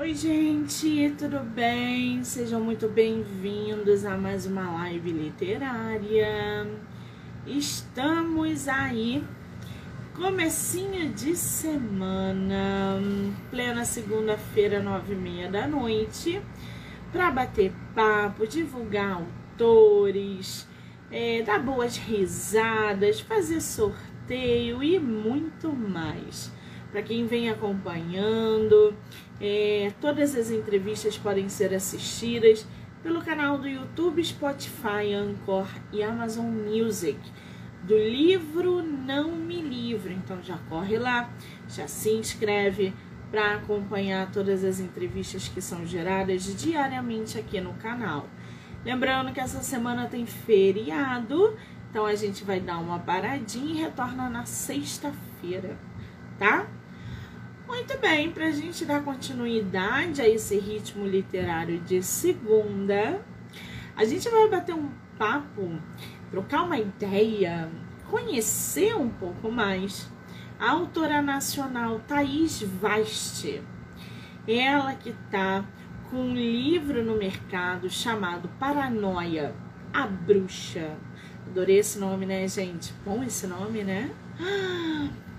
Oi, gente, tudo bem? Sejam muito bem-vindos a mais uma live literária. Estamos aí, comecinho de semana, plena segunda-feira, nove e meia da noite, para bater papo, divulgar autores, é, dar boas risadas, fazer sorteio e muito mais. Para quem vem acompanhando, é, todas as entrevistas podem ser assistidas pelo canal do YouTube, Spotify, Anchor e Amazon Music do livro Não Me Livro. Então já corre lá, já se inscreve para acompanhar todas as entrevistas que são geradas diariamente aqui no canal. Lembrando que essa semana tem feriado, então a gente vai dar uma paradinha e retorna na sexta-feira, tá? Muito bem, para a gente dar continuidade a esse ritmo literário de segunda, a gente vai bater um papo, trocar uma ideia, conhecer um pouco mais a autora nacional Thaís Vaste. Ela que está com um livro no mercado chamado Paranoia, a Bruxa. Adorei esse nome, né, gente? Bom esse nome, né?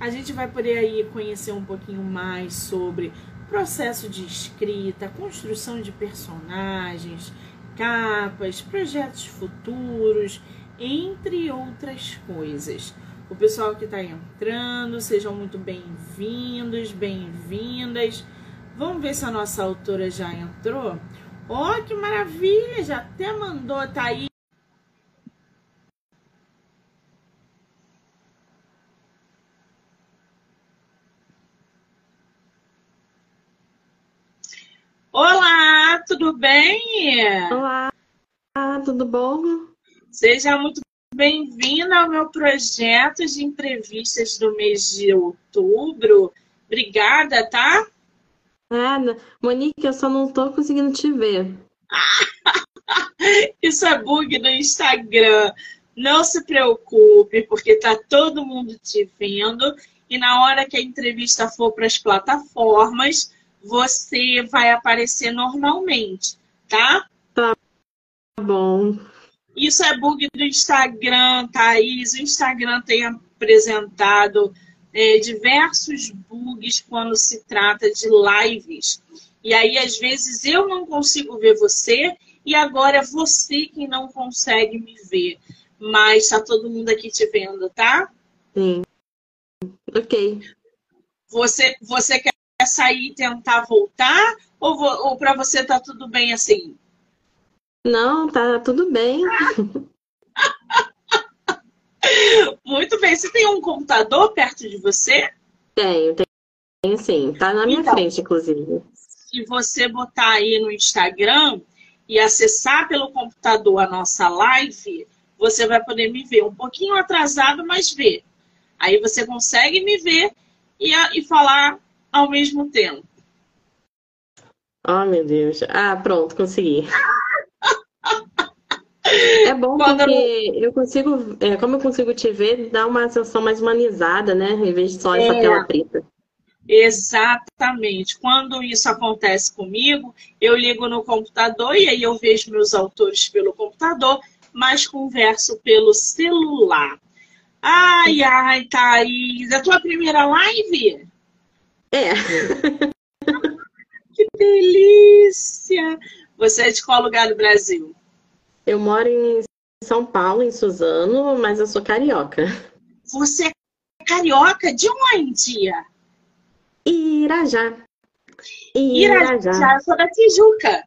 A gente vai poder aí conhecer um pouquinho mais sobre processo de escrita, construção de personagens, capas, projetos futuros, entre outras coisas. O pessoal que está entrando, sejam muito bem-vindos, bem-vindas. Vamos ver se a nossa autora já entrou. Ó, oh, que maravilha! Já até mandou, tá aí Olá, tudo bem? Olá, tudo bom? Seja muito bem-vinda ao meu projeto de entrevistas do mês de outubro. Obrigada, tá? Nada. Monique, eu só não tô conseguindo te ver. Isso é bug no Instagram. Não se preocupe, porque tá todo mundo te vendo. E na hora que a entrevista for para as plataformas, você vai aparecer normalmente, tá? Tá bom. Isso é bug do Instagram, Thaís. O Instagram tem apresentado é, diversos bugs quando se trata de lives. E aí, às vezes, eu não consigo ver você e agora é você que não consegue me ver. Mas tá todo mundo aqui te vendo, tá? Sim. Ok. Você, você quer sair e tentar voltar? Ou, ou para você tá tudo bem assim? Não, tá tudo bem. Muito bem. Você tem um computador perto de você? Tenho, tenho sim. Tá na minha então, frente, inclusive. Se você botar aí no Instagram e acessar pelo computador a nossa live, você vai poder me ver um pouquinho atrasado, mas ver. Aí você consegue me ver e, e falar ao mesmo tempo. Oh, meu Deus. Ah, pronto, consegui. É bom Quando porque eu consigo, é, como eu consigo te ver, dá uma sensação mais humanizada, né? Em vez de só essa é, tela preta. Exatamente. Quando isso acontece comigo, eu ligo no computador e aí eu vejo meus autores pelo computador, mas converso pelo celular. Ai, ai, Thaís, é a tua primeira live? É. que delícia! Você é de qual lugar do Brasil? Eu moro em São Paulo, em Suzano, mas eu sou carioca. Você é carioca? De onde? Irajá. Irajá. Irajá. Eu sou da Tijuca.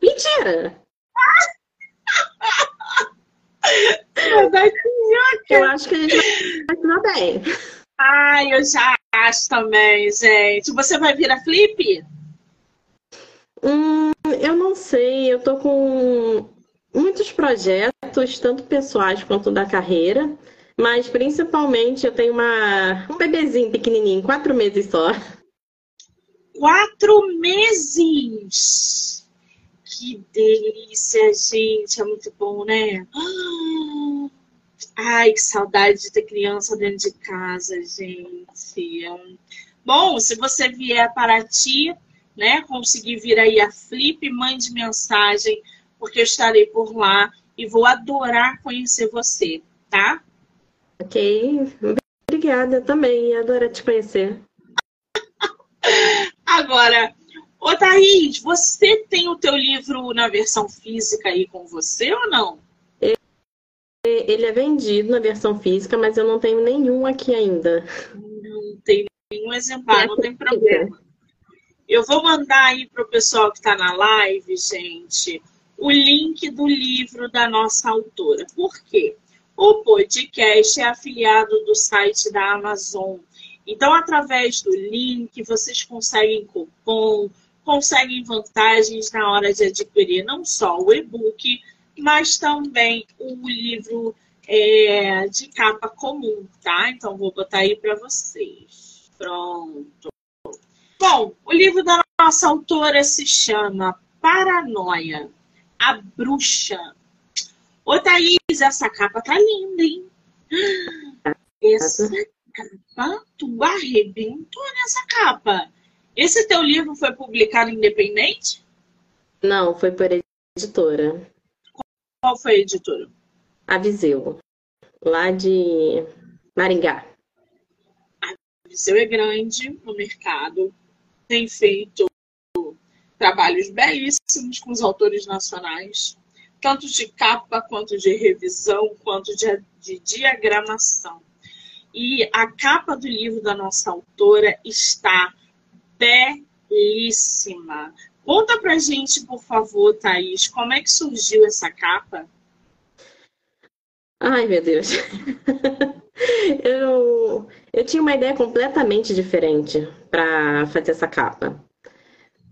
Mentira! sou da Tijuca. Eu acho que a gente vai se bem. Ai, eu já acho também, gente. Você vai vir a Flip? Hum, eu não sei. Eu tô com muitos projetos, tanto pessoais quanto da carreira. Mas principalmente eu tenho uma, um bebezinho pequenininho, quatro meses só. Quatro meses! Que delícia, gente. É muito bom, né? Ah! Ai, que saudade de ter criança dentro de casa, gente. Bom, se você vier para ti, né, conseguir vir aí a Flip, mande mensagem, porque eu estarei por lá e vou adorar conhecer você, tá? Ok, obrigada também, adoro te conhecer. Agora, ô Thaís, você tem o teu livro na versão física aí com você ou não? Ele é vendido na versão física, mas eu não tenho nenhum aqui ainda. Não tem nenhum exemplar, não tem problema. Eu vou mandar aí para o pessoal que está na live, gente, o link do livro da nossa autora. Por quê? O podcast é afiliado do site da Amazon. Então, através do link, vocês conseguem cupom, conseguem vantagens na hora de adquirir não só o e-book, mas também o livro é, de capa comum, tá? Então, vou botar aí para vocês. Pronto. Bom, o livro da nossa autora se chama Paranoia, a Bruxa. Ô, Thaís, essa capa tá linda, hein? Essa capa, tu arrebentou nessa capa. Esse teu livro foi publicado independente? Não, foi por editora. Qual foi a editora? A Viseu, lá de Maringá. A Viseu é grande no mercado tem feito trabalhos belíssimos com os autores nacionais, tanto de capa, quanto de revisão, quanto de, de diagramação. E a capa do livro da nossa autora está belíssima. Conta pra gente, por favor, Thaís, como é que surgiu essa capa? Ai, meu Deus. eu, eu tinha uma ideia completamente diferente para fazer essa capa.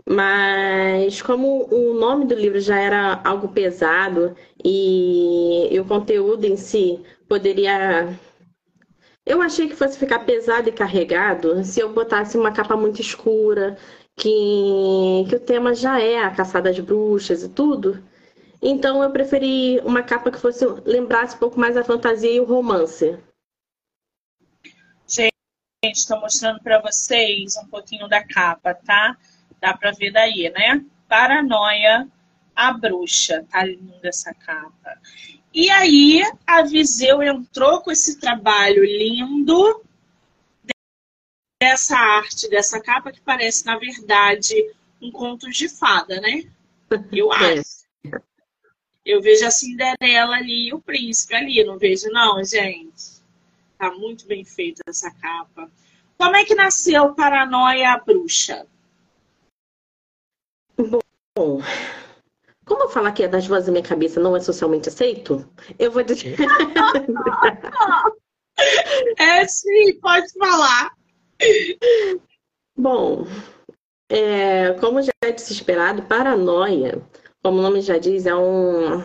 Mas como o nome do livro já era algo pesado e, e o conteúdo em si poderia eu achei que fosse ficar pesado e carregado se eu botasse uma capa muito escura, que, que o tema já é a caçada de bruxas e tudo. Então eu preferi uma capa que fosse lembrasse um pouco mais a fantasia e o romance. Gente, estou mostrando para vocês um pouquinho da capa, tá? Dá para ver daí, né? Paranoia, a bruxa. Tá linda essa capa. E aí, a Viseu entrou com esse trabalho lindo dessa arte, dessa capa que parece, na verdade, um conto de fada, né? Eu é. acho. Eu vejo a Cinderela ali e o príncipe ali, não vejo não, gente. Tá muito bem feita essa capa. Como é que nasceu Paranoia Bruxa? Bom, como eu falar que é das vozes da minha cabeça não é socialmente aceito, eu vou dizer. é sim, pode falar. Bom, é, como já é de se esperado, Paranoia como o nome já diz, é, um,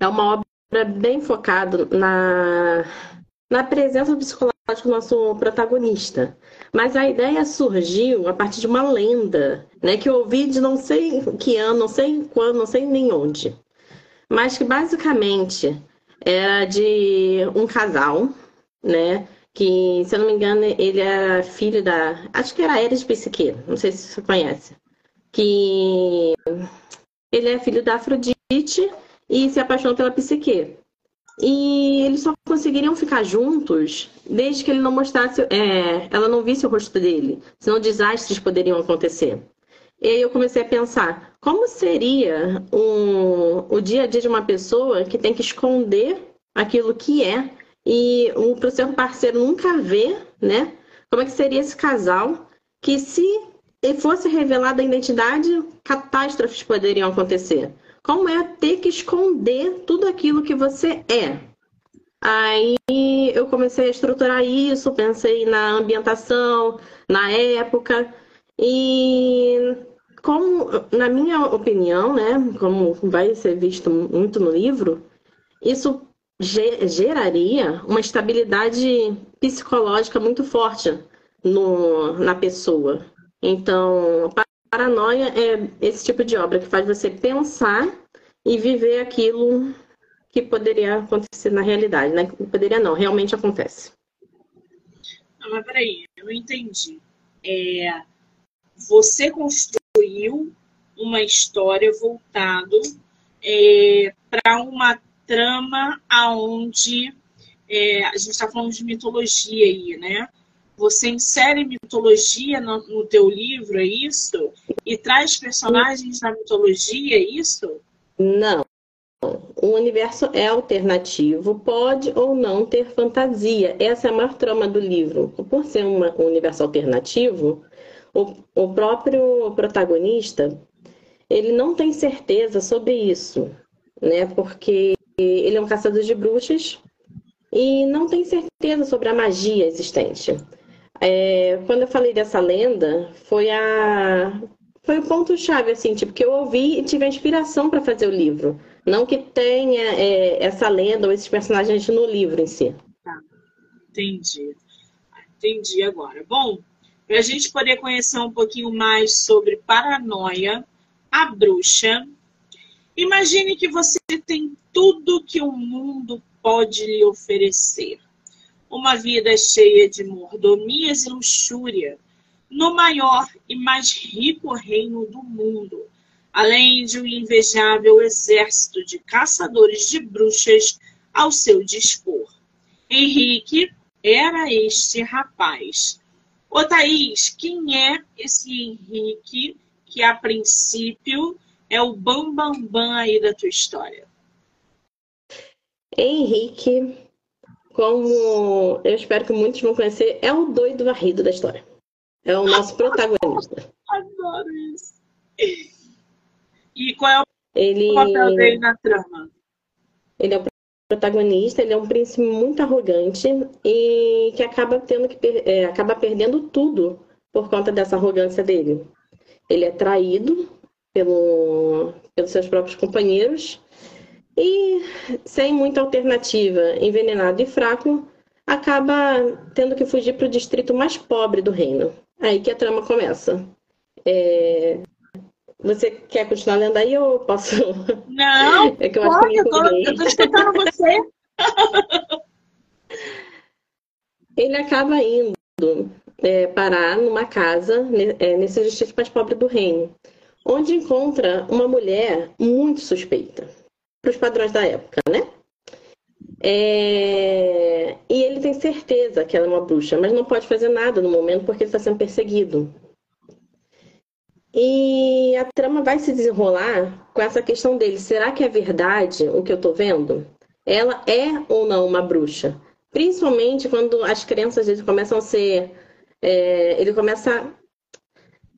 é uma obra bem focada na, na presença psicológica do nosso protagonista. Mas a ideia surgiu a partir de uma lenda, né, que eu ouvi de não sei que ano, não sei quando, não sei nem onde. Mas que basicamente era de um casal, né, que, se eu não me engano, ele era filho da. Acho que era Eres Psique, não sei se você conhece. Que ele é filho da Afrodite e se apaixonou pela Psique. E eles só conseguiriam ficar juntos desde que ele não mostrasse, é, ela não visse o rosto dele, senão desastres poderiam acontecer. E aí eu comecei a pensar, como seria um, o dia a dia de uma pessoa que tem que esconder aquilo que é e o seu parceiro nunca ver, né? Como é que seria esse casal que se fosse revelada a identidade, catástrofes poderiam acontecer. Como é ter que esconder tudo aquilo que você é? Aí eu comecei a estruturar isso, pensei na ambientação, na época e como, na minha opinião, né, como vai ser visto muito no livro, isso geraria uma estabilidade psicológica muito forte no, na pessoa. Então, paranoia é esse tipo de obra que faz você pensar e viver aquilo que poderia acontecer na realidade, né? Poderia não, realmente acontece. Não, mas peraí, eu entendi. É, você construiu uma história voltado é, para uma trama aonde é, a gente está falando de mitologia aí, né? Você insere mitologia no, no teu livro, é isso? E traz personagens da mitologia, é isso? Não. O universo é alternativo, pode ou não ter fantasia. Essa é a maior trama do livro. Por ser uma, um universo alternativo, o, o próprio protagonista ele não tem certeza sobre isso, né? Porque ele é um caçador de bruxas e não tem certeza sobre a magia existente. É, quando eu falei dessa lenda, foi a foi o ponto chave assim, tipo que eu ouvi e tive a inspiração para fazer o livro, não que tenha é, essa lenda ou esses personagens no livro em si. Tá, entendi, entendi agora. Bom, para a gente poder conhecer um pouquinho mais sobre paranoia, a bruxa. Imagine que você tem que o mundo pode lhe oferecer. Uma vida cheia de mordomias e luxúria, no maior e mais rico reino do mundo, além de um invejável exército de caçadores de bruxas ao seu dispor. Henrique era este rapaz. Ô Thaís, quem é esse Henrique que a princípio é o bambambam bam, bam aí da tua história? Henrique, como eu espero que muitos vão conhecer, é o doido varrido da história. É o nosso protagonista. Adoro isso. E qual é o ele... papel dele na trama? Ele é o protagonista, ele é um príncipe muito arrogante e que acaba tendo que é, acaba perdendo tudo por conta dessa arrogância dele. Ele é traído pelo, pelos seus próprios companheiros e, sem muita alternativa, envenenado e fraco, acaba tendo que fugir para o distrito mais pobre do reino. Aí que a trama começa. É... Você quer continuar lendo aí ou posso? Não, é que eu, pode, acho que eu, tô, eu tô escutando você. Ele acaba indo é, parar numa casa é, nesse distrito mais pobre do reino, onde encontra uma mulher muito suspeita para os padrões da época, né? É... E ele tem certeza que ela é uma bruxa, mas não pode fazer nada no momento porque ele está sendo perseguido. E a trama vai se desenrolar com essa questão dele: será que é verdade o que eu estou vendo? Ela é ou não uma bruxa? Principalmente quando as crenças dele começam a ser. É... ele começa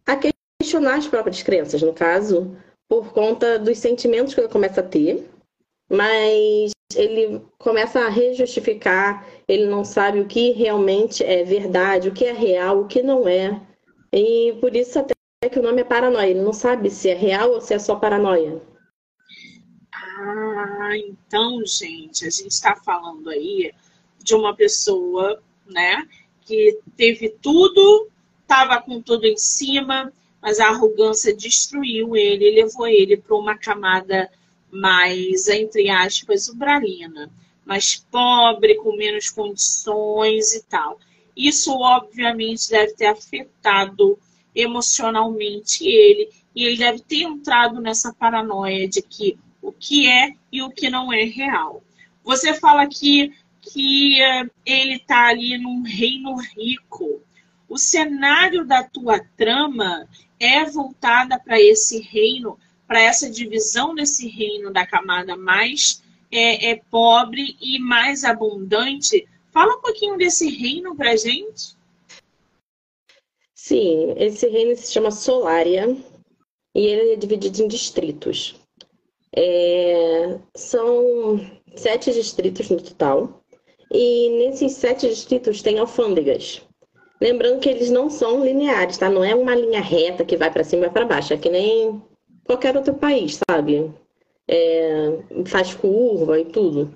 a questionar as próprias crenças, no caso, por conta dos sentimentos que ele começa a ter mas ele começa a rejustificar, ele não sabe o que realmente é verdade, o que é real, o que não é. E por isso até que o nome é paranoia, ele não sabe se é real ou se é só paranoia. Ah, então, gente, a gente está falando aí de uma pessoa, né, que teve tudo, estava com tudo em cima, mas a arrogância destruiu ele, levou ele para uma camada mais, entre aspas, ubralina, mais pobre, com menos condições e tal. Isso, obviamente, deve ter afetado emocionalmente ele, e ele deve ter entrado nessa paranoia de que o que é e o que não é real. Você fala aqui que uh, ele está ali num reino rico. O cenário da tua trama é voltada para esse reino para essa divisão desse reino da camada mais é, é, pobre e mais abundante. Fala um pouquinho desse reino para gente. Sim, esse reino se chama Solária e ele é dividido em distritos. É, são sete distritos no total. E nesses sete distritos tem alfândegas. Lembrando que eles não são lineares, tá? Não é uma linha reta que vai para cima e para baixo. É que nem qualquer outro país, sabe? É, faz curva e tudo.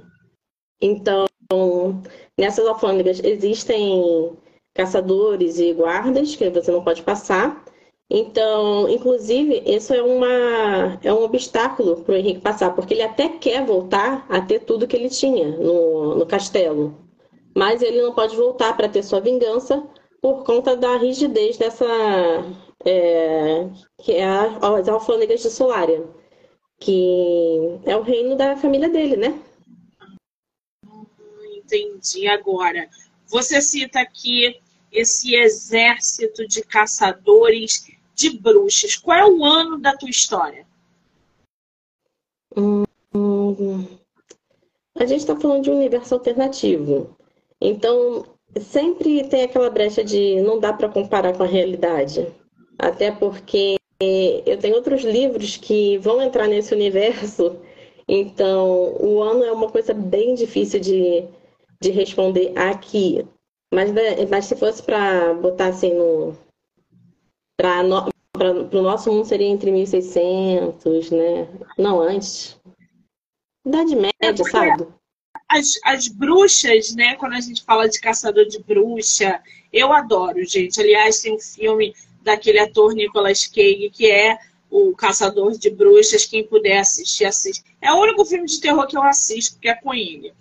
Então, nessas alfândegas existem caçadores e guardas que você não pode passar. Então, inclusive, isso é, uma, é um obstáculo para o Henrique passar, porque ele até quer voltar a ter tudo que ele tinha no, no castelo. Mas ele não pode voltar para ter sua vingança por conta da rigidez dessa, é, que é as alfônegas de Solária, que é o reino da família dele, né? Entendi agora. Você cita aqui esse exército de caçadores de bruxas. Qual é o ano da tua história? Hum, a gente está falando de um universo alternativo. Então, sempre tem aquela brecha de não dá para comparar com a realidade. Até porque eu tenho outros livros que vão entrar nesse universo. Então, o ano é uma coisa bem difícil de, de responder aqui. Mas, né, mas se fosse para botar assim no. Para no, o nosso mundo seria entre 1600, né? Não antes. Idade média, é sabe? As, as bruxas, né? Quando a gente fala de caçador de bruxa, eu adoro, gente. Aliás, tem um filme daquele ator Nicolas Cage que é o Caçador de Bruxas. Quem puder assistir, assiste. É o único filme de terror que eu assisto, que é com ele.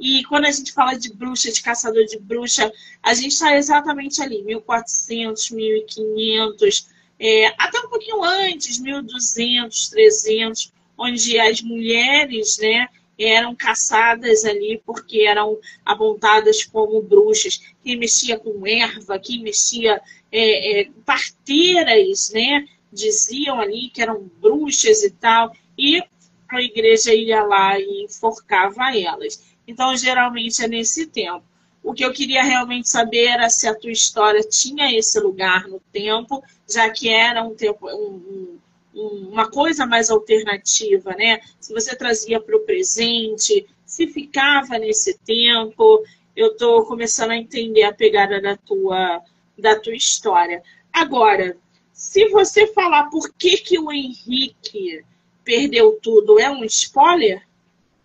E quando a gente fala de bruxa, de caçador de bruxa, a gente está exatamente ali, 1400, 1500, é, até um pouquinho antes, 1200, 300, onde as mulheres, né, eram caçadas ali porque eram apontadas como bruxas. Quem mexia com erva, quem mexia é, é, parteiras, né? Diziam ali que eram bruxas e tal. E a igreja ia lá e enforcava elas. Então, geralmente é nesse tempo. O que eu queria realmente saber era se a tua história tinha esse lugar no tempo, já que era um tempo, um, um, uma coisa mais alternativa, né? Se você trazia para o presente, se ficava nesse tempo. Eu estou começando a entender a pegada da tua, da tua história. Agora, se você falar por que, que o Henrique perdeu tudo, é um spoiler?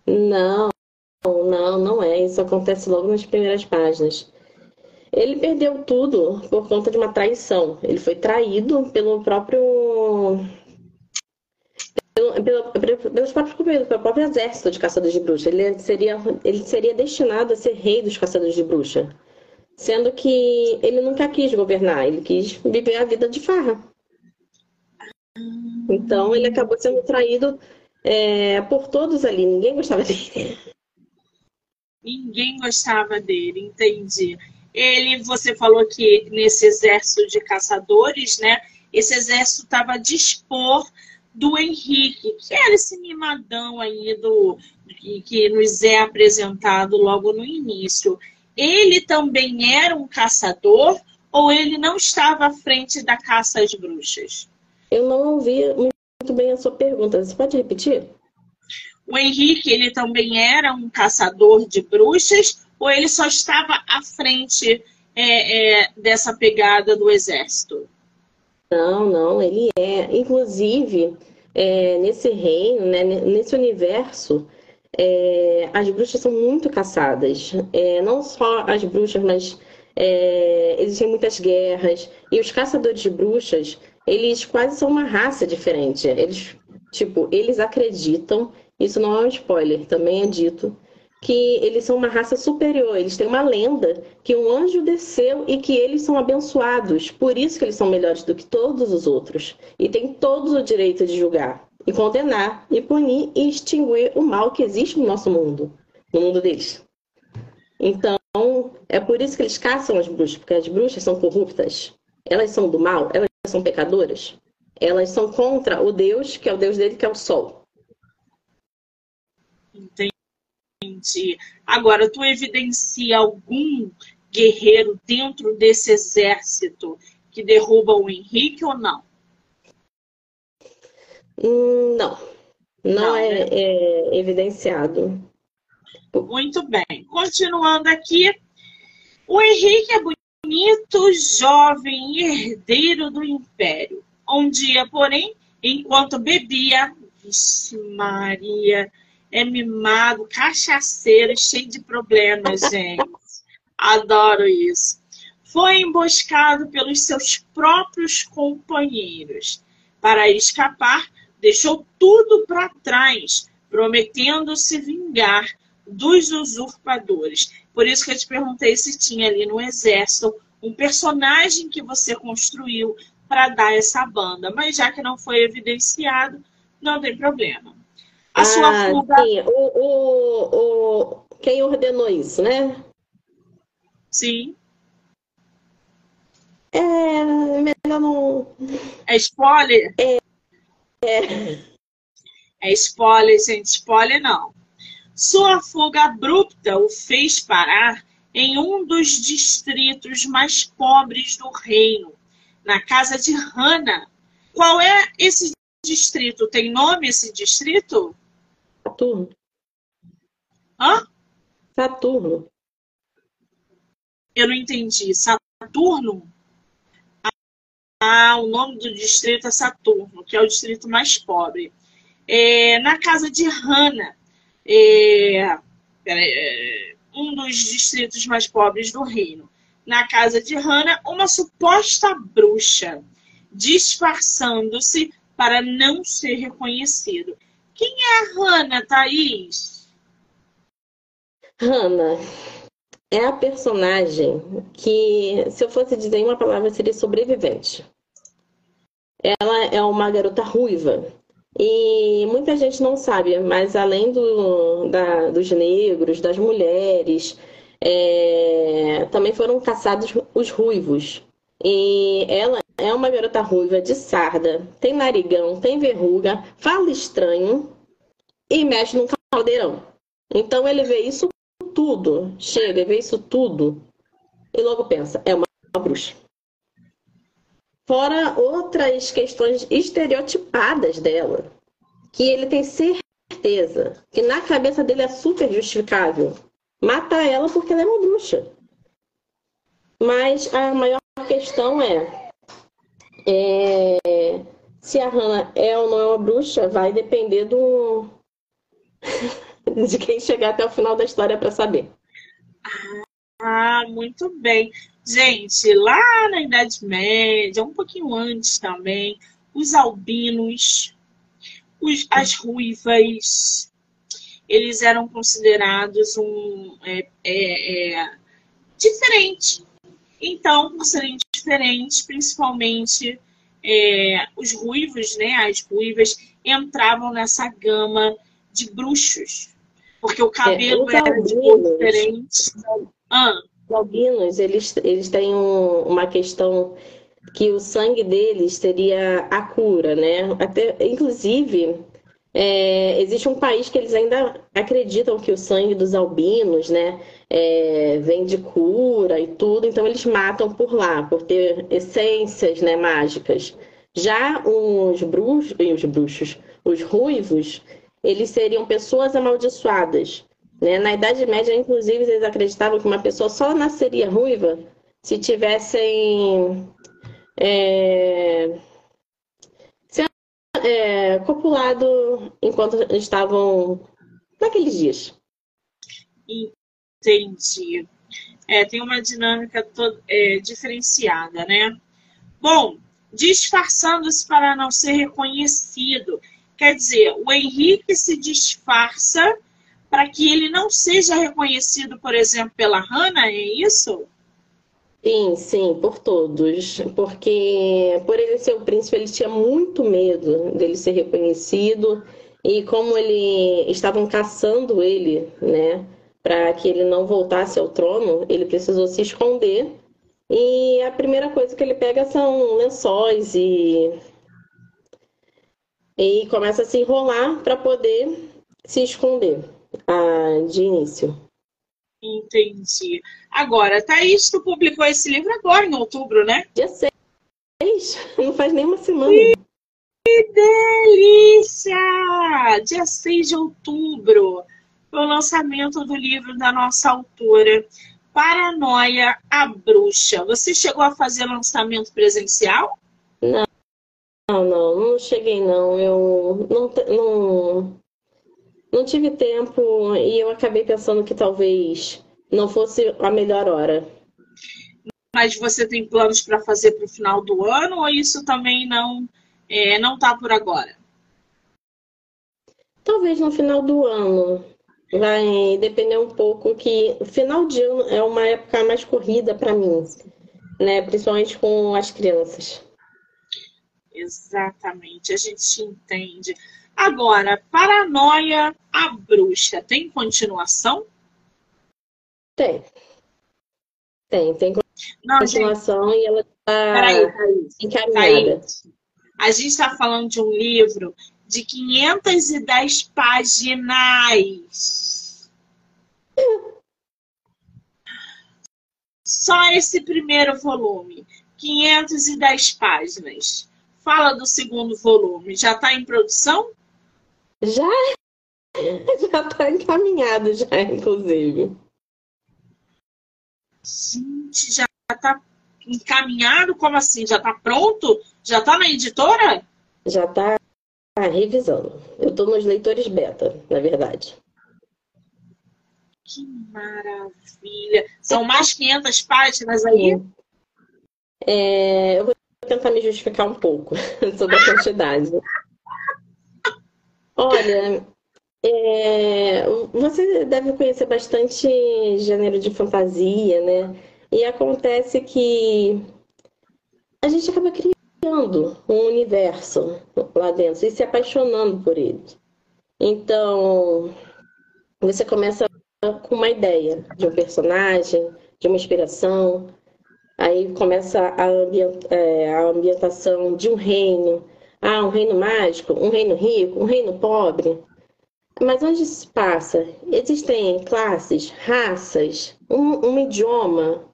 Não, não, não é. Isso acontece logo nas primeiras páginas. Ele perdeu tudo por conta de uma traição. Ele foi traído pelo próprio. Pelo, pelo, pelos próprios pelo próprio exército de caçadores de bruxa. Ele seria, ele seria destinado a ser rei dos caçadores de bruxa. Sendo que ele nunca quis governar, ele quis viver a vida de farra. Então ele acabou sendo traído é, por todos ali, ninguém gostava dele. Ninguém gostava dele, entendi. Ele, você falou que nesse exército de caçadores, né? Esse exército estava dispor do Henrique, que era esse mimadão aí do que, que nos é apresentado logo no início. Ele também era um caçador ou ele não estava à frente da caça às bruxas? Eu não ouvi muito bem a sua pergunta. Você pode repetir? o Henrique ele também era um caçador de bruxas ou ele só estava à frente é, é, dessa pegada do exército? Não, não, ele é. Inclusive, é, nesse reino, né, nesse universo, é, as bruxas são muito caçadas. É, não só as bruxas, mas é, existem muitas guerras. E os caçadores de bruxas, eles quase são uma raça diferente. Eles, tipo, eles acreditam isso não é um spoiler, também é dito que eles são uma raça superior. Eles têm uma lenda que um anjo desceu e que eles são abençoados. Por isso que eles são melhores do que todos os outros. E têm todos o direito de julgar, e condenar, e punir e extinguir o mal que existe no nosso mundo, no mundo deles. Então, é por isso que eles caçam as bruxas, porque as bruxas são corruptas. Elas são do mal, elas são pecadoras. Elas são contra o Deus, que é o Deus dele, que é o Sol. Entendi. Agora, tu evidencia algum guerreiro dentro desse exército que derruba o Henrique ou não? Hum, não. Não, não é, né? é evidenciado. Muito bem. Continuando aqui. O Henrique é bonito, jovem herdeiro do império. Um dia, porém, enquanto bebia, vixe Maria, é mimado, cachaceiro, cheio de problemas, gente. Adoro isso. Foi emboscado pelos seus próprios companheiros. Para escapar, deixou tudo para trás, prometendo se vingar dos usurpadores. Por isso que eu te perguntei se tinha ali no exército um personagem que você construiu para dar essa banda, mas já que não foi evidenciado, não tem problema. A ah, sua fuga. Sim. O, o, o, quem ordenou isso, né? Sim. É, melhor não. É spoiler? É. É, é spoiler, gente. Spoiler não. Sua fuga abrupta o fez parar em um dos distritos mais pobres do reino, na casa de Hannah. Qual é esse distrito? Tem nome esse distrito? Saturno. Hã? Saturno. Eu não entendi. Saturno? Ah, o nome do distrito é Saturno, que é o distrito mais pobre. É, na casa de Hannah, é, é, um dos distritos mais pobres do reino. Na casa de Hannah, uma suposta bruxa, disfarçando-se para não ser reconhecido. Quem é a Hannah, Thaís? Hannah é a personagem que, se eu fosse dizer em uma palavra, seria sobrevivente. Ela é uma garota ruiva. E muita gente não sabe, mas além do, da, dos negros, das mulheres, é, também foram caçados os ruivos. E ela é uma garota ruiva de sarda, tem narigão, tem verruga, fala estranho e mexe num caldeirão. Então ele vê isso tudo, chega vê isso tudo e logo pensa, é uma, bruxa. Fora outras questões estereotipadas dela, que ele tem certeza que na cabeça dele é super justificável matar ela porque ela é uma bruxa. Mas a maior questão é, é se a Hannah é ou não é uma bruxa, vai depender do de quem chegar até o final da história para saber. Ah, muito bem. Gente, lá na Idade Média, um pouquinho antes também, os albinos, os, as ruivas, eles eram considerados um é, é, é, diferente. Então, por serem diferentes, principalmente é, os ruivos, né, as ruivas, entravam nessa gama de bruxos porque o é, cabelo é, era de cor diferente. Ah. Os albinos, eles, eles têm um, uma questão que o sangue deles seria a cura, né? Até, inclusive, é, existe um país que eles ainda acreditam que o sangue dos albinos, né, é, vem de cura e tudo, então eles matam por lá, por ter essências, né, mágicas. Já os bruxos, os bruxos, os ruivos, eles seriam pessoas amaldiçoadas. Né? Na Idade Média, inclusive, eles acreditavam que uma pessoa só nasceria ruiva se tivessem é, é, copulado enquanto estavam naqueles dias. Entendi. É, tem uma dinâmica todo, é, diferenciada, né? Bom, disfarçando-se para não ser reconhecido. Quer dizer, o Henrique se disfarça para que ele não seja reconhecido, por exemplo, pela Hannah, é isso? Sim, sim, por todos. Porque por ele ser o príncipe, ele tinha muito medo dele ser reconhecido. E como ele estavam caçando ele, né, para que ele não voltasse ao trono, ele precisou se esconder. E a primeira coisa que ele pega são lençóis e e começa a se enrolar para poder se esconder ah, de início. Entendi. Agora, Thaís, tu publicou esse livro agora, em outubro, né? Dia 6. Não faz nem uma semana. Que delícia! Dia 6 de outubro. Foi o lançamento do livro da nossa autora, Paranoia, a Bruxa. Você chegou a fazer lançamento presencial? Não. Não, não, não cheguei não. Eu não, não, não tive tempo e eu acabei pensando que talvez não fosse a melhor hora. Mas você tem planos para fazer para o final do ano ou isso também não é, não está por agora? Talvez no final do ano. Vai depender um pouco que final de ano é uma época mais corrida para mim, né? Principalmente com as crianças. Exatamente, a gente entende. Agora, Paranoia, a bruxa, tem continuação? Tem. Tem, tem Não, continuação gente... e ela está encaminhada. A gente está falando de um livro de 510 páginas. Só esse primeiro volume, 510 páginas. Fala do segundo volume. Já está em produção? Já, já está encaminhado, já, inclusive. Gente, já está encaminhado? Como assim? Já está pronto? Já está na editora? Já está revisando. Eu estou nos leitores beta, na verdade. Que maravilha! São mais 500 páginas aí? É, eu vou tentar me justificar um pouco sobre a quantidade. Olha, é, você deve conhecer bastante gênero de fantasia, né? E acontece que a gente acaba criando um universo lá dentro e se apaixonando por ele. Então, você começa com uma ideia de um personagem, de uma inspiração, aí começa a, ambient, é, a ambientação de um reino. Ah, um reino mágico, um reino rico, um reino pobre. Mas onde se passa? Existem classes, raças, um, um idioma.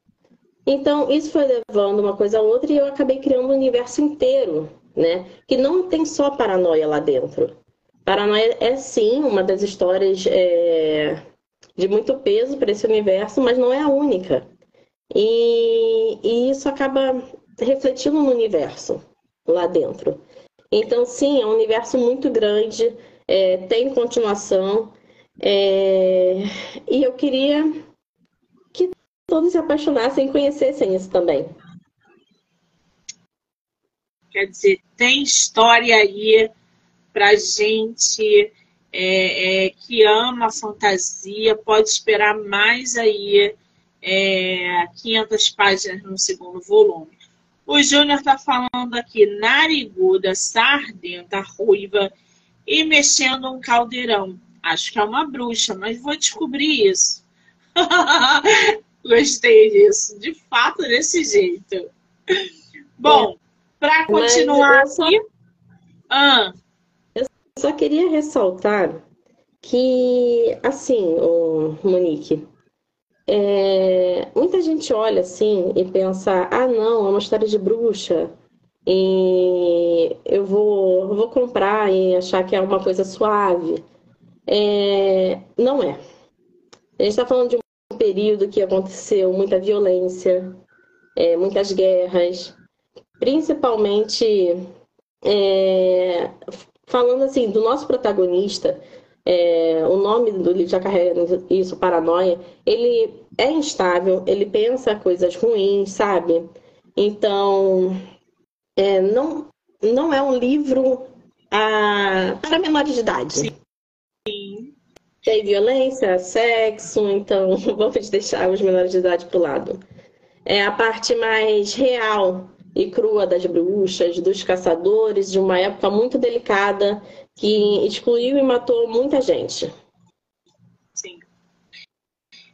Então, isso foi levando uma coisa a outra e eu acabei criando um universo inteiro, né? Que não tem só paranoia lá dentro. Paranoia é sim uma das histórias é, de muito peso para esse universo, mas não é a única. E, e isso acaba refletindo no universo lá dentro. Então, sim, é um universo muito grande, é, tem continuação. É, e eu queria que todos se apaixonassem e conhecessem isso também. Quer dizer, tem história aí para gente é, é, que ama a fantasia, pode esperar mais aí é, 500 páginas no segundo volume. O Júnior está falando aqui, nariguda, sardenta, ruiva e mexendo um caldeirão. Acho que é uma bruxa, mas vou descobrir isso. Gostei disso. De fato, desse jeito. Bom, para continuar aqui. Ah. Eu só queria ressaltar que, assim, o Monique, é, muita gente olha assim e pensa: ah, não, é uma história de bruxa, e eu vou, vou comprar e achar que é uma coisa suave. É, não é. A gente está falando de um período que aconteceu muita violência, é, muitas guerras, principalmente é, falando assim do nosso protagonista, é, o nome do livro já carrega isso, paranoia, ele é instável, ele pensa coisas ruins, sabe? Então, é, não, não é um livro ah, para menores de idade. Sim. Tem violência, sexo, então vamos deixar os menores de idade para o lado. É a parte mais real e crua das bruxas, dos caçadores, de uma época muito delicada que excluiu e matou muita gente. Sim.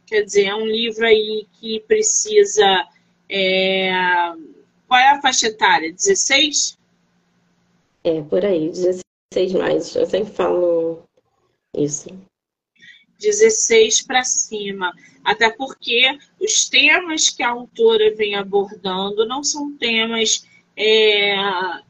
Quer dizer, é um livro aí que precisa. É... Qual é a faixa etária? 16? É, por aí, 16 mais. Eu sempre falo isso. 16 para cima. Até porque os temas que a autora vem abordando não são temas é,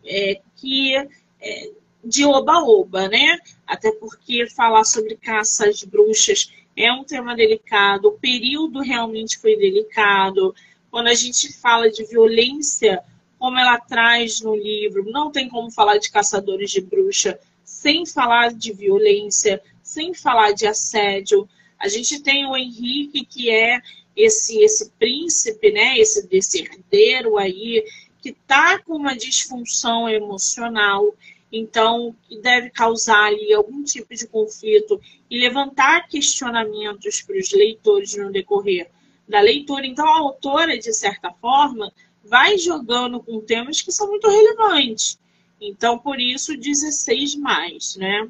é, que é, de oba-oba, né? Até porque falar sobre caça às bruxas é um tema delicado, o período realmente foi delicado. Quando a gente fala de violência, como ela traz no livro, não tem como falar de caçadores de bruxa sem falar de violência, sem falar de assédio. A gente tem o Henrique, que é esse esse príncipe, né, esse desse herdeiro aí que tá com uma disfunção emocional então, que deve causar ali algum tipo de conflito e levantar questionamentos para os leitores no decorrer da leitura. Então, a autora, de certa forma, vai jogando com temas que são muito relevantes. Então, por isso, 16 mais, né?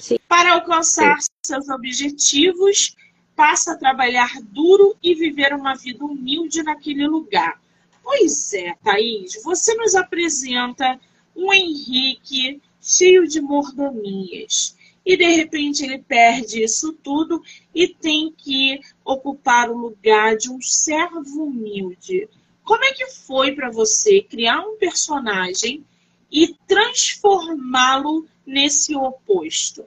Sim. Para alcançar Sim. seus objetivos, passa a trabalhar duro e viver uma vida humilde naquele lugar. Pois é, Thaís, você nos apresenta um Henrique cheio de mordomias. E de repente ele perde isso tudo e tem que ocupar o lugar de um servo humilde. Como é que foi para você criar um personagem e transformá-lo nesse oposto?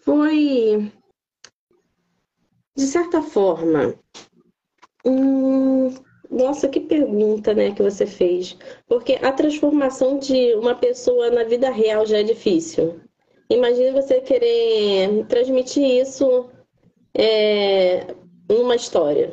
Foi, de certa forma, hum, nossa, que pergunta, né, que você fez. Porque a transformação de uma pessoa na vida real já é difícil. Imagine você querer transmitir isso é, numa história.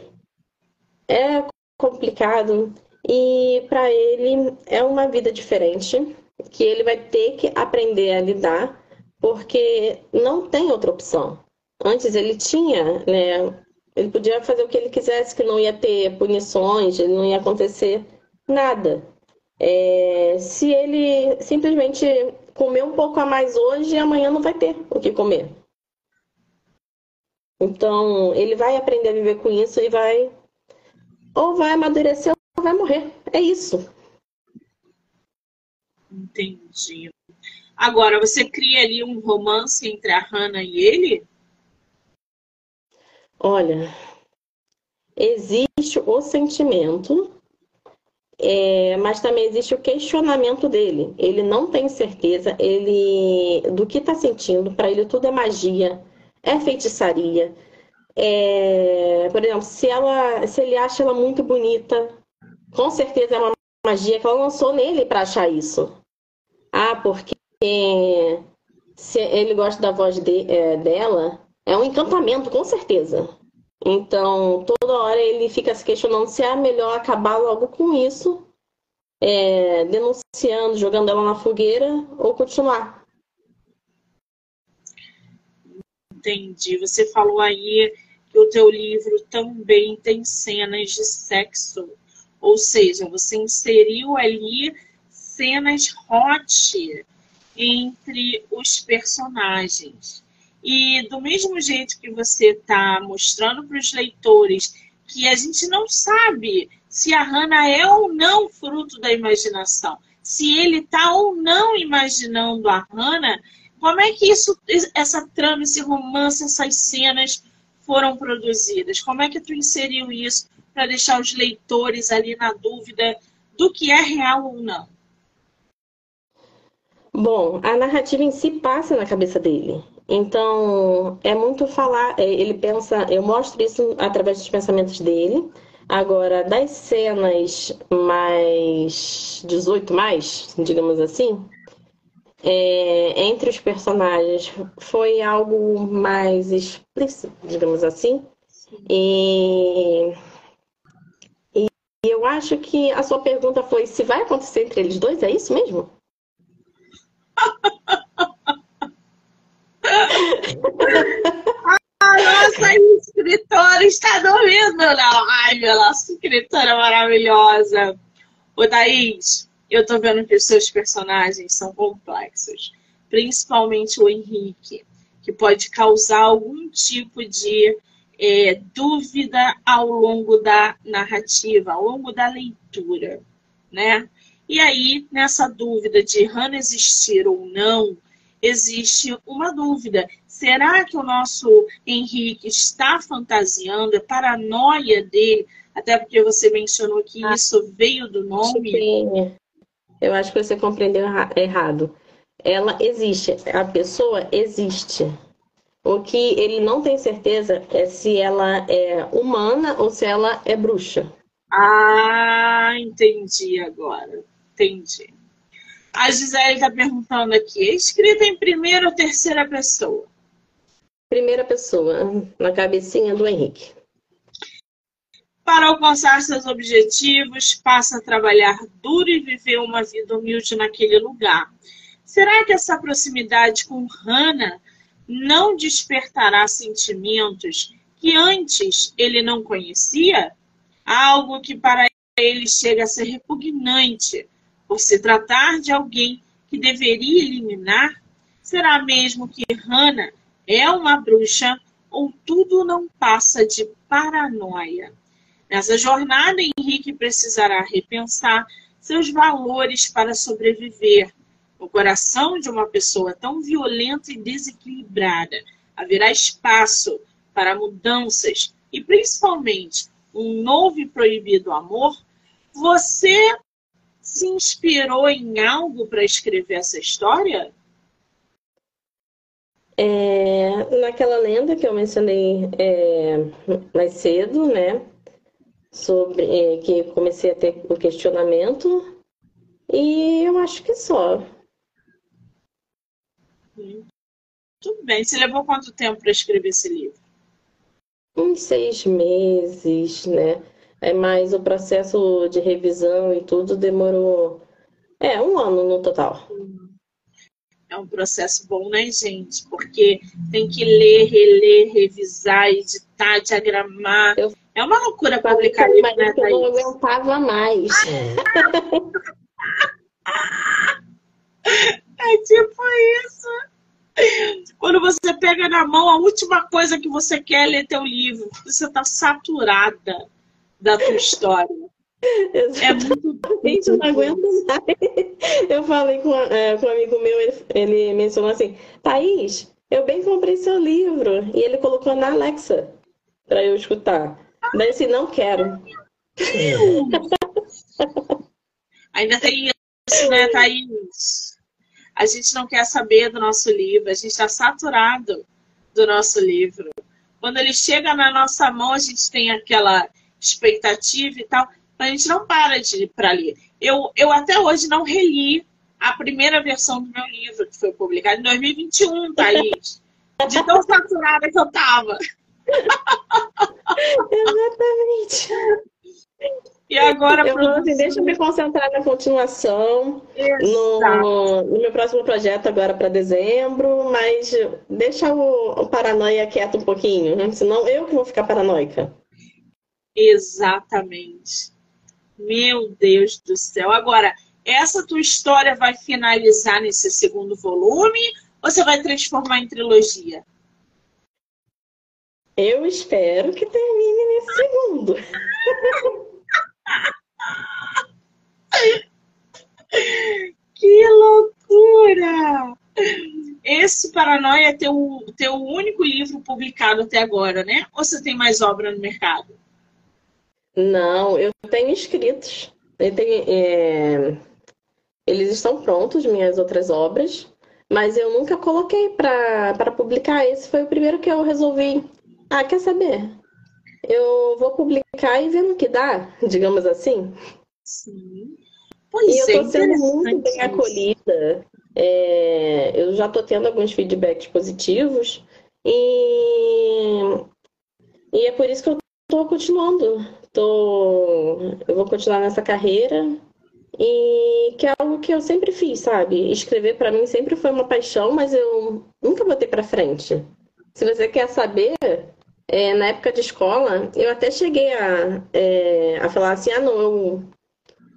É complicado e para ele é uma vida diferente que ele vai ter que aprender a lidar porque não tem outra opção. Antes ele tinha, né, ele podia fazer o que ele quisesse, que não ia ter punições, não ia acontecer nada. É, se ele simplesmente comer um pouco a mais hoje, amanhã não vai ter o que comer. Então, ele vai aprender a viver com isso e vai. Ou vai amadurecer ou vai morrer. É isso. Entendi. Agora, você cria ali um romance entre a Hannah e ele? Olha, existe o sentimento, é, mas também existe o questionamento dele. Ele não tem certeza ele do que está sentindo. Para ele tudo é magia, é feitiçaria. É, por exemplo, se ela, se ele acha ela muito bonita, com certeza é uma magia que ela lançou nele para achar isso. Ah, porque se ele gosta da voz de, é, dela, é um encantamento, com certeza. Então, toda hora ele fica se questionando se é melhor acabar logo com isso, é, denunciando, jogando ela na fogueira ou continuar. Entendi. Você falou aí que o teu livro também tem cenas de sexo. Ou seja, você inseriu ali cenas hot entre os personagens. E do mesmo jeito que você está mostrando para os leitores que a gente não sabe se a Hannah é ou não fruto da imaginação, se ele está ou não imaginando a Hannah, como é que isso, essa trama, esse romance, essas cenas foram produzidas? Como é que tu inseriu isso para deixar os leitores ali na dúvida do que é real ou não? Bom, a narrativa em si passa na cabeça dele. Então, é muito falar, é, ele pensa, eu mostro isso através dos pensamentos dele. Agora, das cenas mais 18 mais, digamos assim, é, entre os personagens foi algo mais explícito, digamos assim. E, e eu acho que a sua pergunta foi se vai acontecer entre eles dois, é isso mesmo? A nossa escritora está dormindo, não. Ai, minha nossa escritora maravilhosa. Ô, Thaís, eu tô vendo que os seus personagens são complexos. Principalmente o Henrique, que pode causar algum tipo de é, dúvida ao longo da narrativa, ao longo da leitura, né? E aí, nessa dúvida de Hannah existir ou não, existe uma dúvida. Será que o nosso Henrique está fantasiando? É paranoia dele? Até porque você mencionou que ah, isso veio do nome. Eu acho que você compreendeu errado. Ela existe, a pessoa existe. O que ele não tem certeza é se ela é humana ou se ela é bruxa. Ah, entendi agora. Entendi. A Gisele está perguntando aqui: é escrita em primeira ou terceira pessoa? Primeira pessoa, na cabecinha do Henrique. Para alcançar seus objetivos, passa a trabalhar duro e viver uma vida humilde naquele lugar. Será que essa proximidade com Hannah não despertará sentimentos que antes ele não conhecia? Algo que para ele chega a ser repugnante por se tratar de alguém que deveria eliminar? Será mesmo que Hannah é uma bruxa ou tudo não passa de paranoia? Nessa jornada, Henrique precisará repensar seus valores para sobreviver. No coração de uma pessoa tão violenta e desequilibrada, haverá espaço para mudanças e, principalmente, um novo e proibido amor. Você se inspirou em algo para escrever essa história? É, naquela lenda que eu mencionei é, mais cedo, né? Sobre é, que comecei a ter o questionamento. E eu acho que só. Tudo bem. Você levou quanto tempo para escrever esse livro? Uns seis meses, né? É, mas o processo de revisão e tudo demorou. É, um ano no total. É um processo bom, né, gente? Porque tem que ler, reler, revisar, editar, diagramar. Eu é uma loucura publicar livro, né, Eu não aguentava mais. é tipo isso. Quando você pega na mão, a última coisa que você quer é ler teu livro. Você está saturada da tua história. É muito. Gente, eu não aguento mais. Eu falei com, é, com um amigo meu, ele, ele mencionou assim: Thaís, eu bem comprei seu livro. E ele colocou na Alexa para eu escutar. Daí assim, não quero. Ainda tem isso, né, Thaís? A gente não quer saber do nosso livro, a gente está saturado do nosso livro. Quando ele chega na nossa mão, a gente tem aquela expectativa e tal, a gente não para de ir para ler. Eu, eu até hoje não reli a primeira versão do meu livro, que foi publicado em 2021, Thaís. De tão saturada que eu tava. Exatamente. E agora, eu assim, deixa eu me concentrar na continuação, no, no, meu próximo projeto agora para dezembro, mas deixa o, o, paranoia quieto um pouquinho, né? senão eu que vou ficar paranoica. Exatamente. Meu Deus do céu. Agora, essa tua história vai finalizar nesse segundo volume ou você vai transformar em trilogia? Eu espero que termine nesse segundo. que loucura! Esse Paranoia é teu, teu único livro publicado até agora, né? Ou você tem mais obra no mercado? Não, eu tenho escritos. Eu tenho, é... Eles estão prontos, minhas outras obras, mas eu nunca coloquei para publicar. Esse foi o primeiro que eu resolvi ah, quer saber? Eu vou publicar e ver no que dá, digamos assim. Sim. Pois e eu estou é, sendo muito bem acolhida. É, eu já estou tendo alguns feedbacks positivos e, e é por isso que eu estou continuando. Tô, eu vou continuar nessa carreira e que é algo que eu sempre fiz, sabe? Escrever para mim sempre foi uma paixão, mas eu nunca botei para frente. Se você quer saber, é, na época de escola, eu até cheguei a, é, a falar assim, ah, não, eu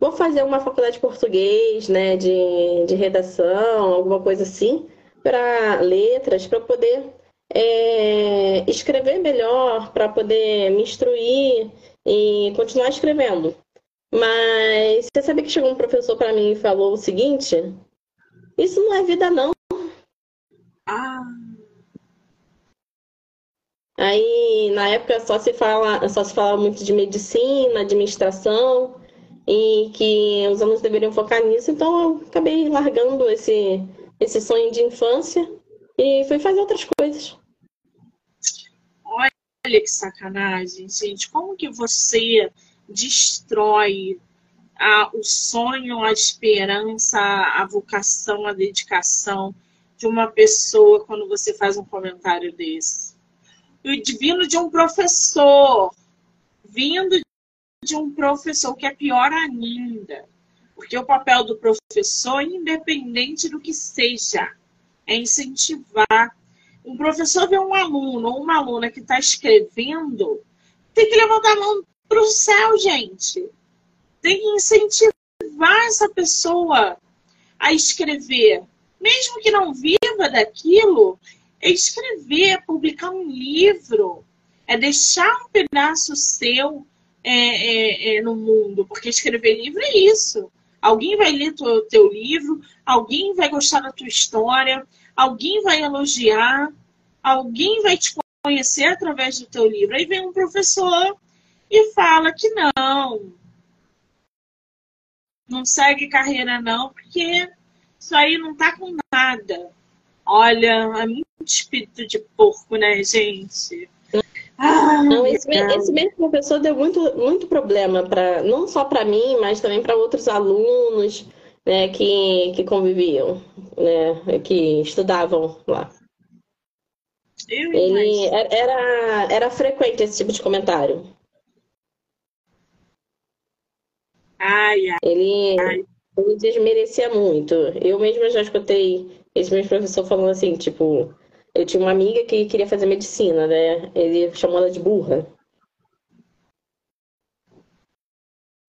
vou fazer uma faculdade de português, né, de, de redação, alguma coisa assim, para letras, para poder é, escrever melhor, para poder me instruir e continuar escrevendo. Mas você sabe que chegou um professor para mim e falou o seguinte: isso não é vida, não. Ah. Aí, na época, só se, fala, só se falava muito de medicina, administração, e que os alunos deveriam focar nisso. Então, eu acabei largando esse, esse sonho de infância e fui fazer outras coisas. Olha que sacanagem, gente. Como que você destrói a, o sonho, a esperança, a vocação, a dedicação de uma pessoa quando você faz um comentário desse? vindo de um professor, vindo de um professor, que é pior ainda. Porque o papel do professor, independente do que seja, é incentivar. Um professor vê um aluno ou uma aluna que está escrevendo, tem que levantar a mão para o céu, gente. tem que incentivar essa pessoa a escrever, mesmo que não viva daquilo, é escrever, publicar um livro, é deixar um pedaço seu é, é, é, no mundo, porque escrever livro é isso. Alguém vai ler o teu livro, alguém vai gostar da tua história, alguém vai elogiar, alguém vai te conhecer através do teu livro. Aí vem um professor e fala que não, não segue carreira não, porque isso aí não tá com nada. Olha, é muito espírito de porco, né, gente? Ah, não, esse, esse, mesmo professor deu muito, muito problema para não só para mim, mas também para outros alunos né, que, que conviviam, né, que estudavam lá. Eu Ele era, era frequente esse tipo de comentário. Ai, ai, ele, ai. ele desmerecia muito. Eu mesma já escutei esse mesmo professor falando assim, tipo, eu tinha uma amiga que queria fazer medicina, né? Ele chamou ela de burra.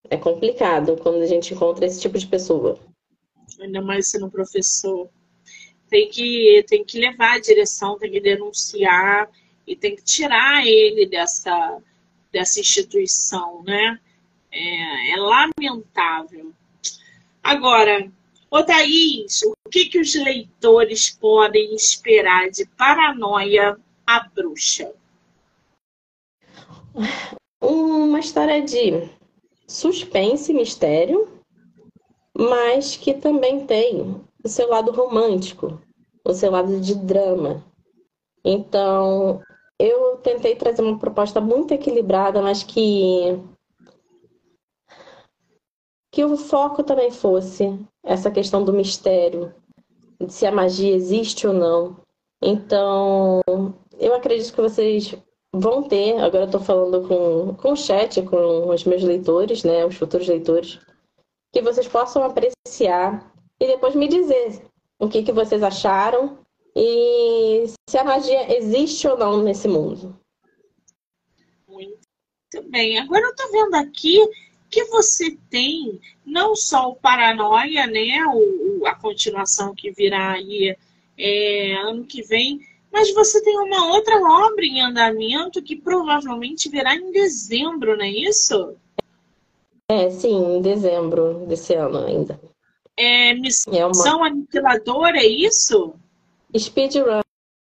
É complicado quando a gente encontra esse tipo de pessoa. Ainda mais sendo professor. Tem que, tem que levar a direção, tem que denunciar e tem que tirar ele dessa, dessa instituição, né? É, é lamentável. Agora, ô Thaís, o que, que os leitores podem esperar de Paranoia a Bruxa? Uma história de suspense e mistério, mas que também tem o seu lado romântico, o seu lado de drama. Então, eu tentei trazer uma proposta muito equilibrada, mas que que o foco também fosse essa questão do mistério, de se a magia existe ou não. Então, eu acredito que vocês vão ter, agora eu estou falando com, com o chat, com os meus leitores, né, os futuros leitores, que vocês possam apreciar e depois me dizer o que, que vocês acharam e se a magia existe ou não nesse mundo. Muito bem. Agora eu estou vendo aqui que você tem não só o Paranoia, né, o, a continuação que virá aí é, ano que vem, mas você tem uma outra obra em andamento que provavelmente virá em dezembro, não é isso? É, sim, em dezembro desse ano ainda. É Missão é uma... Aniquiladora, é isso? Speedrun,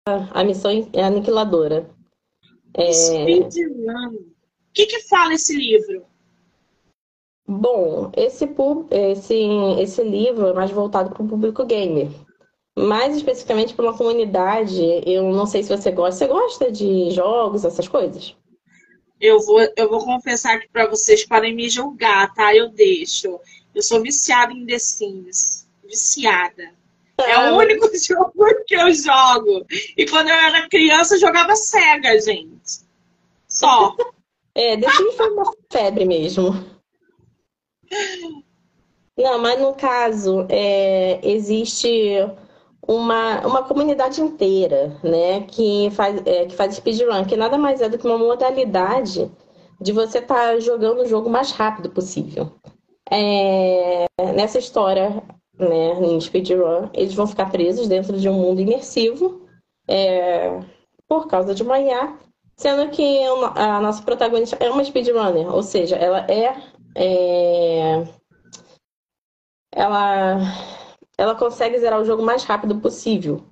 a missão é aniquiladora. É... Speedrun. O que, que fala esse livro? Bom, esse, esse, esse livro é mais voltado para o público gamer. Mais especificamente para uma comunidade, eu não sei se você gosta. Você gosta de jogos, essas coisas? Eu vou, eu vou confessar aqui para vocês, podem me julgar, tá? Eu deixo. Eu sou viciada em The Sims. Viciada. É o ah, único jogo que eu jogo. E quando eu era criança, eu jogava cega, gente. Só. É, The Sims foi uma febre mesmo. Não, mas no caso, é, existe uma, uma comunidade inteira, né, que faz, é, que faz speedrun, que nada mais é do que uma modalidade de você estar tá jogando o jogo o mais rápido possível. É, nessa história, né, em speedrun, eles vão ficar presos dentro de um mundo imersivo é, por causa de uma IA, sendo que a nossa protagonista é uma speedrunner, ou seja, ela é é... Ela, ela consegue zerar o jogo mais rápido possível.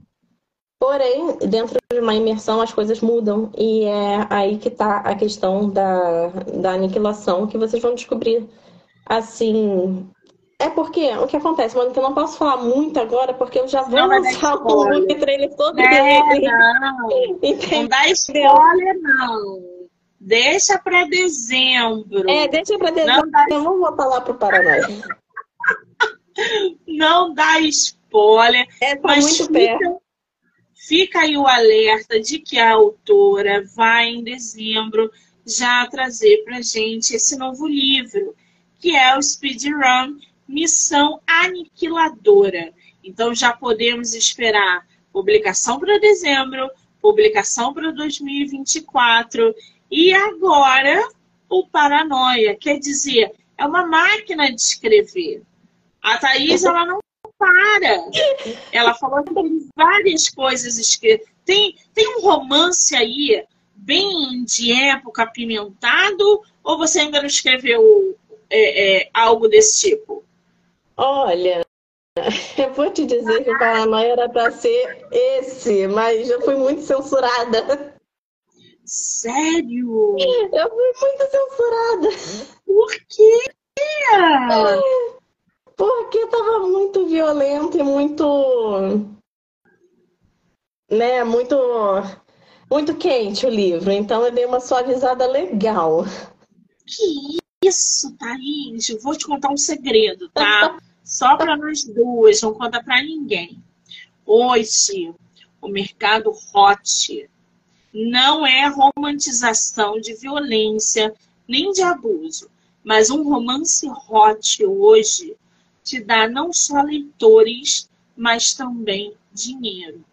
Porém, dentro de uma imersão, as coisas mudam. E é aí que está a questão da, da aniquilação, que vocês vão descobrir. Assim, é porque o que acontece, mano, que eu não posso falar muito agora, porque eu já vou não lançar o trailer todo é, Não, não dá spoiler, não. Deixa para dezembro. É, deixa para dezembro. Não dá... Vamos voltar lá pro Paraná. Não dá spoiler. É, tá mas muito fica, perto. fica aí o alerta de que a autora vai em dezembro já trazer para gente esse novo livro, que é o Speedrun Missão Aniquiladora. Então já podemos esperar publicação para dezembro, publicação para 2024 e agora o paranoia, quer dizer, é uma máquina de escrever. A Thaís, ela não para. Ela falou que tem várias coisas escritas. Tem, tem um romance aí, bem de época, apimentado, ou você ainda não escreveu é, é, algo desse tipo? Olha, eu vou te dizer que o Paranoia era para ser esse, mas eu fui muito censurada. Sério? Eu fui muito censurada. Por quê? Porque tava muito violento e muito. Né, muito. Muito quente o livro, então eu dei uma suavizada legal. Que isso, Thaís? Eu vou te contar um segredo, tá? Só para nós duas, não conta para ninguém. Hoje, o mercado hot não é romantização de violência nem de abuso, mas um romance hot hoje te dá não só leitores, mas também dinheiro.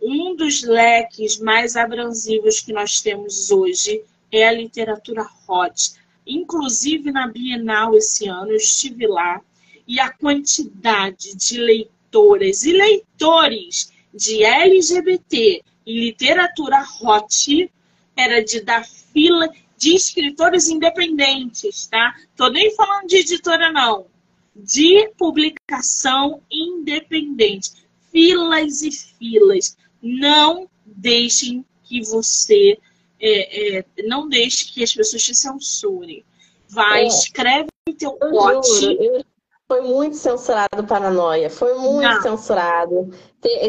Um dos leques mais abrangivos que nós temos hoje é a literatura hot. Inclusive na Bienal esse ano eu estive lá e a quantidade de leitoras e leitores de LGBT e literatura hot era de dar fila de escritores independentes, tá? Tô nem falando de editora, não. De publicação independente. Filas e filas. Não deixem que você. É, é, não deixe que as pessoas te censurem. Vai, é. escreve teu pote. Foi muito censurado Paranoia, foi muito Não. censurado.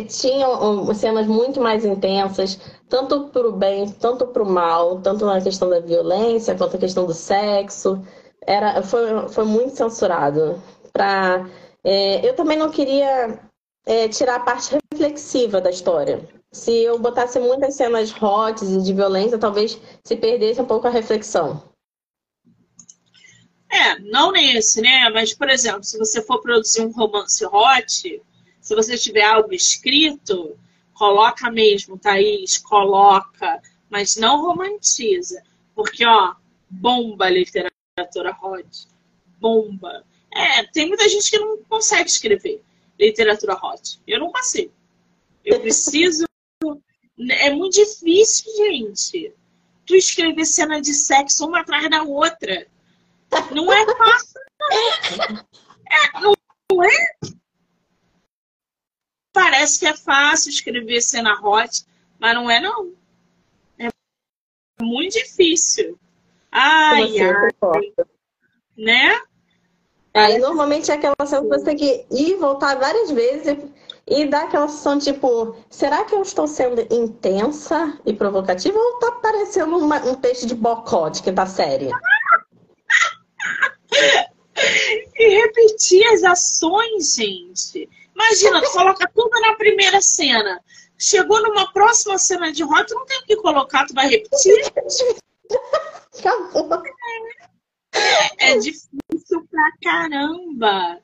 Tinham cenas muito mais intensas, tanto para o bem, tanto para o mal, tanto na questão da violência quanto na questão do sexo. Era, foi, foi muito censurado. Pra, é, eu também não queria é, tirar a parte reflexiva da história. Se eu botasse muitas cenas hot e de violência, talvez se perdesse um pouco a reflexão. É, não nesse, né? Mas, por exemplo, se você for produzir um romance hot, se você tiver algo escrito, coloca mesmo, Thaís, coloca, mas não romantiza. Porque, ó, bomba a literatura hot. Bomba. É, tem muita gente que não consegue escrever literatura hot. Eu não consigo. Eu preciso. é muito difícil, gente. Tu escrever cena de sexo uma atrás da outra. Não é fácil, não. É, não é? Parece que é fácil escrever cena hot, mas não é, não. É muito difícil. Ai, ai. Né? Aí, normalmente é aquela cena que você tem que ir e voltar várias vezes e dar aquela sensação tipo, será que eu estou sendo intensa e provocativa ou tá parecendo uma, um peixe de bocó de quinta série? e repetir as ações, gente. Imagina, tu coloca tudo na primeira cena. Chegou numa próxima cena de rota, não tem o que colocar, tu vai repetir. Acabou. É, é difícil pra caramba.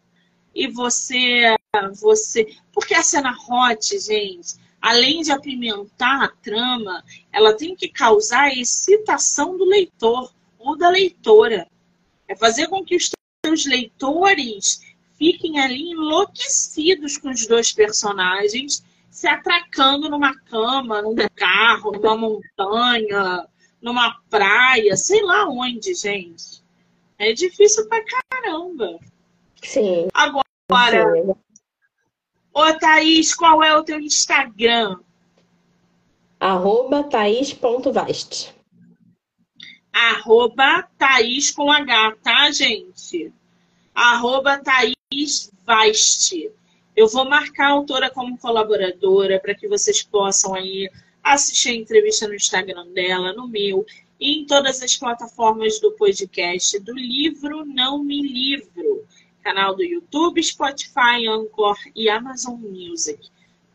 E você, você. Porque a cena hot, gente, além de apimentar a trama, ela tem que causar a excitação do leitor ou da leitora. É fazer com que os seus leitores fiquem ali enlouquecidos com os dois personagens se atracando numa cama, num carro, numa montanha, numa praia, sei lá onde, gente. É difícil pra caramba. Sim. Agora, Sim. ô Thaís, qual é o teu Instagram? Arroba thaís.vast arroba Thaís com H, tá, gente? Arroba Thaís Vaste. Eu vou marcar a autora como colaboradora para que vocês possam aí assistir a entrevista no Instagram dela, no meu e em todas as plataformas do podcast do livro Não Me Livro, canal do YouTube, Spotify, Anchor e Amazon Music.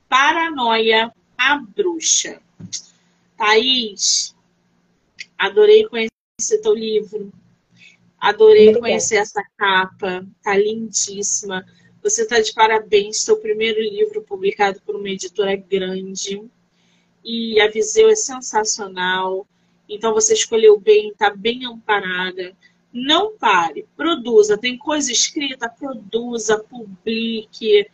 Paranoia, a bruxa. Thaís, Adorei conhecer teu livro. Adorei Obrigada. conhecer essa capa. Tá lindíssima. Você está de parabéns, seu primeiro livro publicado por uma editora grande. E a Viseu é sensacional. Então você escolheu bem, está bem amparada. Não pare, produza. Tem coisa escrita, produza, publique,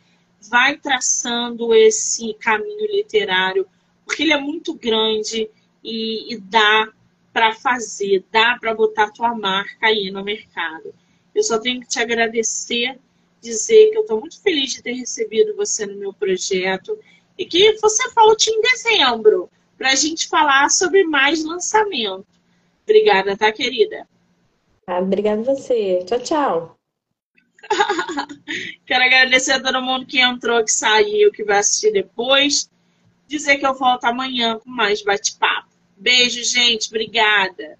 vai traçando esse caminho literário, porque ele é muito grande e, e dá para fazer, dá para botar tua marca aí no mercado. Eu só tenho que te agradecer, dizer que eu estou muito feliz de ter recebido você no meu projeto e que você volte em dezembro para a gente falar sobre mais lançamento. Obrigada, tá, querida? Ah, obrigada a você. Tchau, tchau. Quero agradecer a todo mundo que entrou, que saiu, que vai assistir depois. Dizer que eu volto amanhã com mais bate-papo. Beijo, gente. Obrigada.